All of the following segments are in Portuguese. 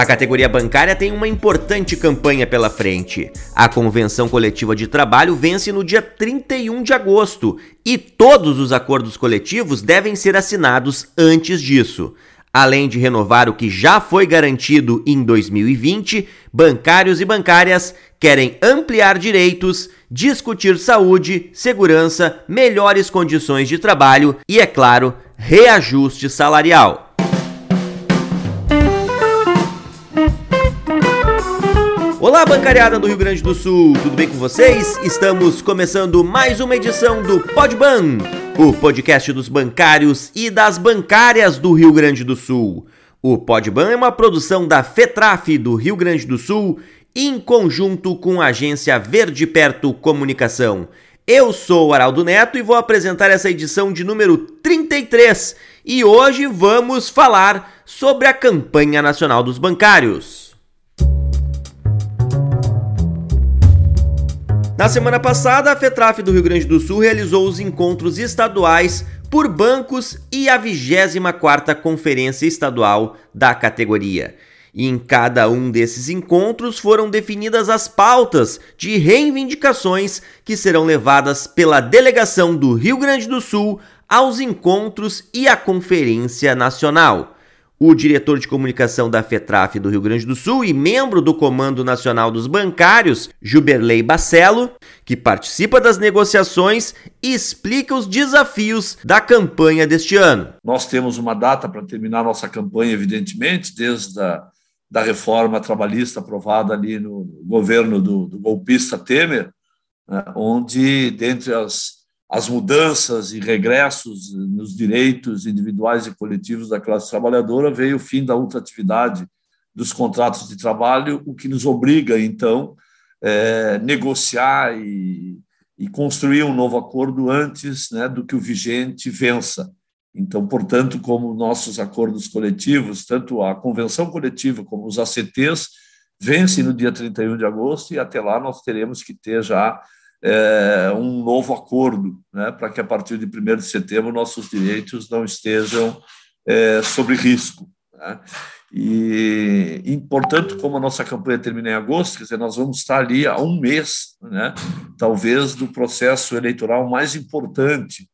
A categoria bancária tem uma importante campanha pela frente. A Convenção Coletiva de Trabalho vence no dia 31 de agosto e todos os acordos coletivos devem ser assinados antes disso. Além de renovar o que já foi garantido em 2020, bancários e bancárias querem ampliar direitos, discutir saúde, segurança, melhores condições de trabalho e, é claro, reajuste salarial. Olá, bancariada do Rio Grande do Sul, tudo bem com vocês? Estamos começando mais uma edição do Podban, o podcast dos bancários e das bancárias do Rio Grande do Sul. O Podban é uma produção da FETRAF do Rio Grande do Sul, em conjunto com a agência Verde Perto Comunicação. Eu sou Araldo Neto e vou apresentar essa edição de número 33 e hoje vamos falar sobre a campanha nacional dos bancários. Na semana passada, a FETRAF do Rio Grande do Sul realizou os encontros estaduais por bancos e a 24ª Conferência Estadual da categoria. E em cada um desses encontros foram definidas as pautas de reivindicações que serão levadas pela delegação do Rio Grande do Sul aos encontros e à Conferência Nacional. O diretor de comunicação da FETRAF do Rio Grande do Sul e membro do Comando Nacional dos Bancários, Juberley Bacelo, que participa das negociações explica os desafios da campanha deste ano. Nós temos uma data para terminar nossa campanha, evidentemente, desde a da reforma trabalhista aprovada ali no governo do, do golpista Temer, né, onde, dentre as as mudanças e regressos nos direitos individuais e coletivos da classe trabalhadora, veio o fim da ultratividade dos contratos de trabalho, o que nos obriga, então, é, negociar e, e, construir um novo acordo antes né, do que o vigente vença. Então, portanto, como nossos acordos coletivos, tanto a convenção coletiva como os ACTs, vencem no dia 31 de agosto e até lá nós teremos que ter já é, um novo acordo, né, para que a partir de 1 de setembro nossos direitos não estejam é, sob risco. Né? E, portanto, como a nossa campanha termina em agosto, quer dizer, nós vamos estar ali há um mês, né, talvez, do processo eleitoral mais importante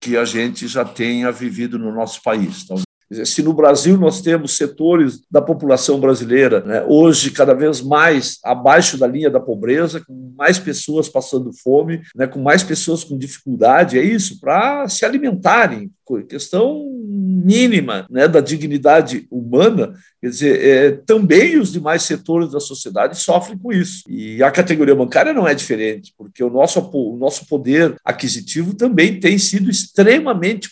que a gente já tenha vivido no nosso país. Então, se no Brasil nós temos setores da população brasileira, né, hoje cada vez mais abaixo da linha da pobreza, com mais pessoas passando fome, né, com mais pessoas com dificuldade, é isso, para se alimentarem, questão mínima né, da dignidade humana, quer dizer, é, também os demais setores da sociedade sofrem com isso. E a categoria bancária não é diferente, porque o nosso, o nosso poder aquisitivo também tem sido extremamente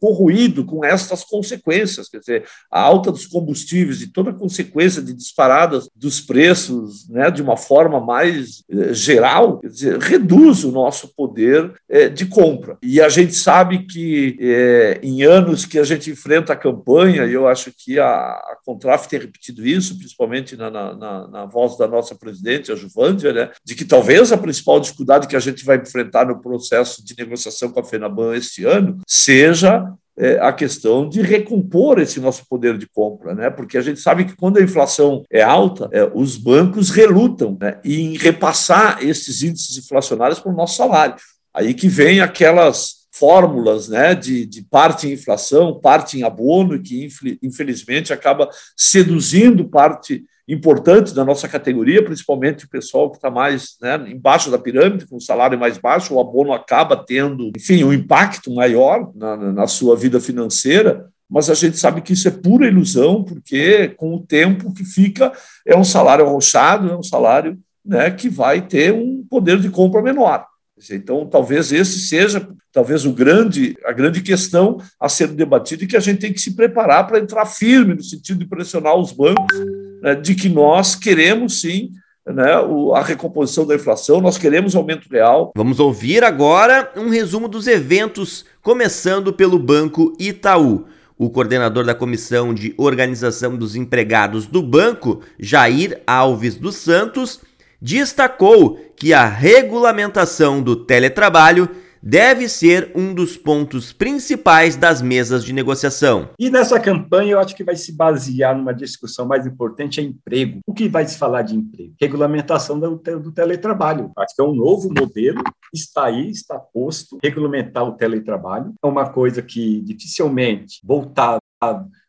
corroído com estas consequências, quer dizer, a alta dos combustíveis e toda a consequência de disparadas dos preços né, de uma forma mais eh, geral, quer dizer, reduz o nosso poder eh, de compra. E a gente sabe que eh, em anos que a gente enfrenta a campanha, e eu acho que a, a Contraf tem repetido isso, principalmente na, na, na, voz da nossa presidente, a Juvândia, né, de que talvez a principal dificuldade que a gente vai enfrentar no processo de negociação com a FENABAN este ano seja é, a questão de recompor esse nosso poder de compra, né? Porque a gente sabe que quando a inflação é alta, é, os bancos relutam né, em repassar esses índices inflacionários para o nosso salário. Aí que vem aquelas fórmulas né, de, de parte em inflação, parte em abono, que infelizmente acaba seduzindo parte importante da nossa categoria, principalmente o pessoal que está mais né, embaixo da pirâmide, com salário mais baixo, o abono acaba tendo, enfim, um impacto maior na, na sua vida financeira, mas a gente sabe que isso é pura ilusão, porque com o tempo que fica, é um salário arrochado, é um salário né, que vai ter um poder de compra menor. Então, talvez esse seja talvez o grande, a grande questão a ser debatida e que a gente tem que se preparar para entrar firme no sentido de pressionar os bancos né, de que nós queremos sim né, a recomposição da inflação, nós queremos aumento real. Vamos ouvir agora um resumo dos eventos, começando pelo Banco Itaú. O coordenador da Comissão de Organização dos Empregados do banco, Jair Alves dos Santos, destacou que a regulamentação do teletrabalho deve ser um dos pontos principais das mesas de negociação. E nessa campanha eu acho que vai se basear numa discussão mais importante é emprego. O que vai se falar de emprego? Regulamentação do, do teletrabalho. Acho que é um novo modelo, está aí, está posto, regulamentar o teletrabalho. É uma coisa que dificilmente voltar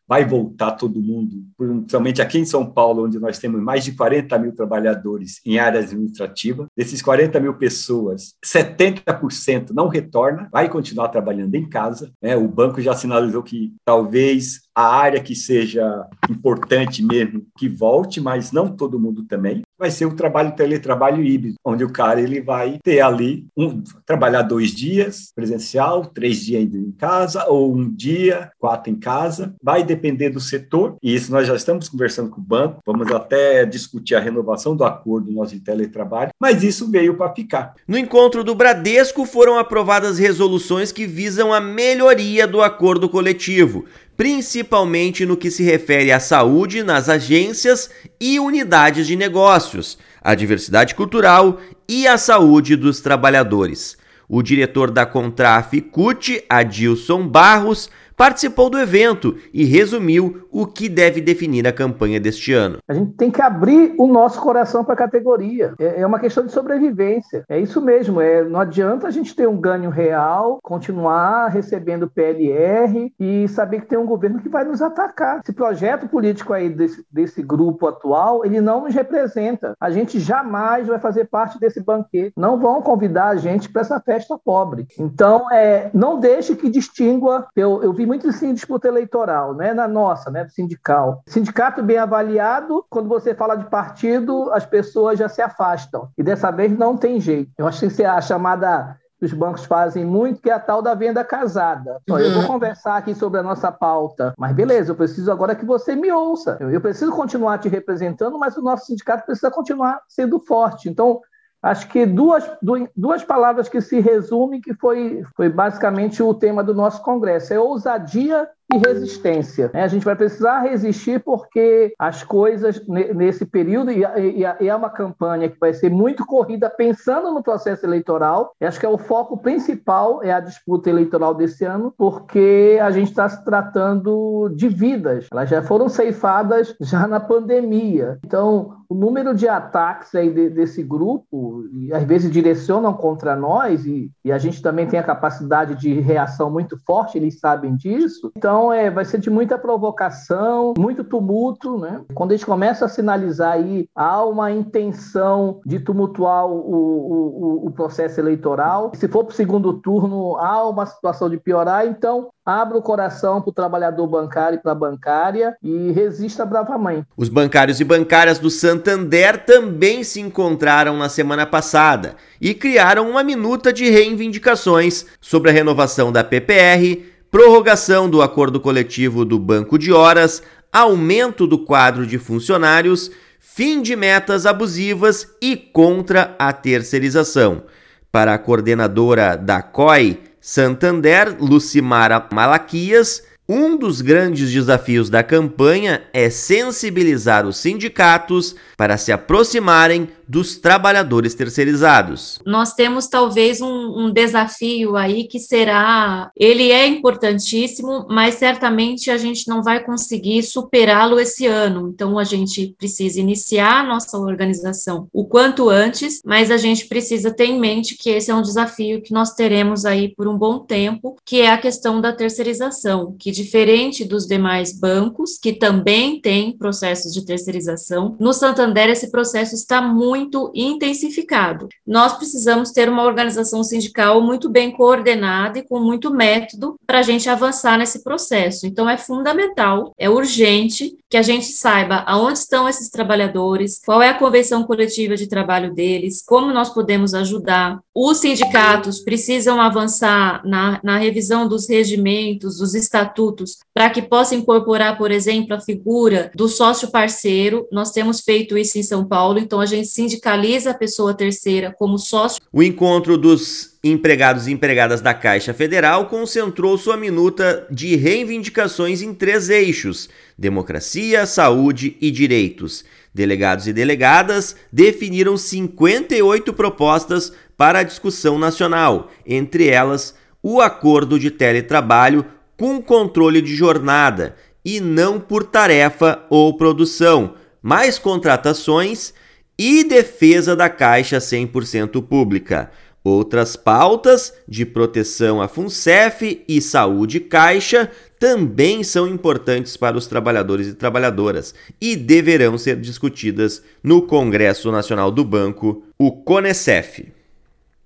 vai voltar todo mundo, principalmente aqui em São Paulo, onde nós temos mais de 40 mil trabalhadores em áreas administrativas. Desses 40 mil pessoas, 70% não retorna, vai continuar trabalhando em casa. Né? O banco já sinalizou que talvez a área que seja importante mesmo que volte, mas não todo mundo também. Vai ser o trabalho teletrabalho híbrido, onde o cara ele vai ter ali um trabalhar dois dias presencial, três dias em casa ou um dia, quatro em casa. Vai depender do setor e isso nós já estamos conversando com o banco. Vamos até discutir a renovação do acordo nosso de teletrabalho, mas isso veio para ficar. No encontro do Bradesco foram aprovadas resoluções que visam a melhoria do acordo coletivo principalmente no que se refere à saúde nas agências e unidades de negócios, à diversidade cultural e à saúde dos trabalhadores. O diretor da Contraf CUT, Adilson Barros, participou do evento e resumiu o que deve definir a campanha deste ano. A gente tem que abrir o nosso coração para a categoria. É, é uma questão de sobrevivência. É isso mesmo. É, não adianta a gente ter um ganho real, continuar recebendo PLR e saber que tem um governo que vai nos atacar. Esse projeto político aí desse, desse grupo atual, ele não nos representa. A gente jamais vai fazer parte desse banquete. Não vão convidar a gente para essa festa pobre. Então, é, não deixe que distingua. Eu, eu vi muito assim disputa eleitoral, né? Na nossa, né? Do sindical. Sindicato bem avaliado, quando você fala de partido, as pessoas já se afastam. E dessa vez não tem jeito. Eu acho que isso é a chamada que os bancos fazem muito, que é a tal da venda casada. Uhum. Eu vou uhum. conversar aqui sobre a nossa pauta, mas beleza, eu preciso agora que você me ouça. Eu preciso continuar te representando, mas o nosso sindicato precisa continuar sendo forte. Então, acho que duas, duas palavras que se resumem, que foi, foi basicamente o tema do nosso congresso, é ousadia e resistência. Né? A gente vai precisar resistir porque as coisas nesse período, e é uma campanha que vai ser muito corrida pensando no processo eleitoral, acho que é o foco principal, é a disputa eleitoral desse ano, porque a gente está se tratando de vidas. Elas já foram ceifadas já na pandemia. Então, o número de ataques aí de, desse grupo, e às vezes direcionam contra nós, e, e, a gente também tem a capacidade de reação muito forte, eles sabem disso. Então, é, vai ser de muita provocação, muito tumulto, né? Quando a gente começa a sinalizar aí, há uma intenção de tumultuar o, o, o, o processo eleitoral. Se for para o segundo turno, há uma situação de piorar, então abra o coração para o trabalhador bancário e para a bancária e resista bravamente. Os bancários e bancárias do Santander também se encontraram na semana passada e criaram uma minuta de reivindicações sobre a renovação da PPR, prorrogação do acordo coletivo do Banco de Horas, aumento do quadro de funcionários, fim de metas abusivas e contra a terceirização. Para a coordenadora da COI, Santander, Lucimara Malaquias, um dos grandes desafios da campanha é sensibilizar os sindicatos para se aproximarem dos trabalhadores terceirizados. Nós temos talvez um, um, desafio aí que será, ele é importantíssimo, mas certamente a gente não vai conseguir superá-lo esse ano. Então a gente precisa iniciar a nossa organização o quanto antes, mas a gente precisa ter em mente que esse é um desafio que nós teremos aí por um bom tempo, que é a questão da terceirização, que diferente dos demais bancos que também têm processos de terceirização, no Santander esse processo está muito intensificado. Nós precisamos ter uma organização sindical muito bem coordenada e com muito método para a gente avançar nesse processo. Então, é fundamental, é urgente que a gente saiba aonde estão esses trabalhadores, qual é a convenção coletiva de trabalho deles, como nós podemos ajudar. Os sindicatos precisam avançar na, na revisão dos regimentos, dos estatutos, para que possa incorporar, por exemplo, a figura do sócio parceiro. Nós temos feito isso em São Paulo, então a gente sindicaliza a pessoa terceira como sócio. O encontro dos empregados e empregadas da Caixa Federal concentrou sua minuta de reivindicações em três eixos: democracia, saúde e direitos. Delegados e delegadas definiram 58 propostas para a discussão nacional, entre elas o acordo de teletrabalho com controle de jornada e não por tarefa ou produção, mais contratações e defesa da Caixa 100% pública. Outras pautas de proteção à FUNCEF e saúde Caixa também são importantes para os trabalhadores e trabalhadoras e deverão ser discutidas no Congresso Nacional do Banco, o CONECEF.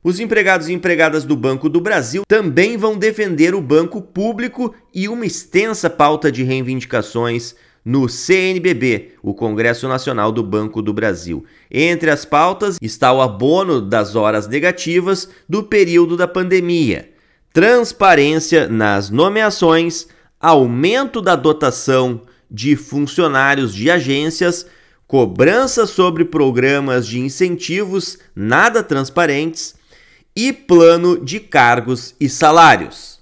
Os empregados e empregadas do Banco do Brasil também vão defender o banco público e uma extensa pauta de reivindicações no CNBB, o Congresso Nacional do Banco do Brasil. Entre as pautas está o abono das horas negativas do período da pandemia, transparência nas nomeações, aumento da dotação de funcionários de agências, cobrança sobre programas de incentivos nada transparentes e plano de cargos e salários.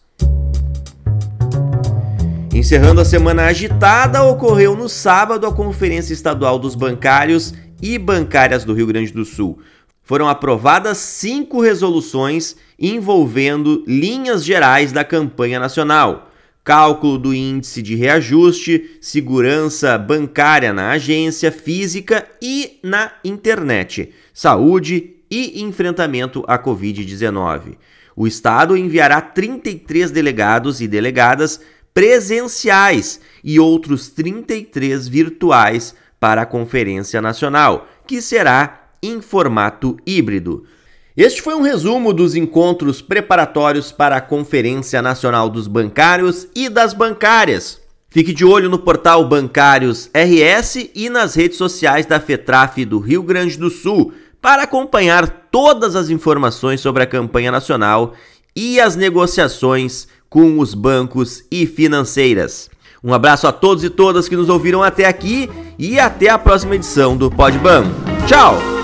Encerrando a semana agitada, ocorreu no sábado a Conferência Estadual dos Bancários e Bancárias do Rio Grande do Sul. Foram aprovadas cinco resoluções envolvendo linhas gerais da campanha nacional, cálculo do índice de reajuste, segurança bancária na agência física e na internet, saúde e enfrentamento à Covid-19. O Estado enviará 33 delegados e delegadas presenciais e outros 33 virtuais para a Conferência Nacional, que será em formato híbrido. Este foi um resumo dos encontros preparatórios para a Conferência Nacional dos Bancários e das Bancárias. Fique de olho no portal Bancários RS e nas redes sociais da FETRAF do Rio Grande do Sul para acompanhar todas as informações sobre a campanha nacional e as negociações com os bancos e financeiras. Um abraço a todos e todas que nos ouviram até aqui e até a próxima edição do Podban. Tchau!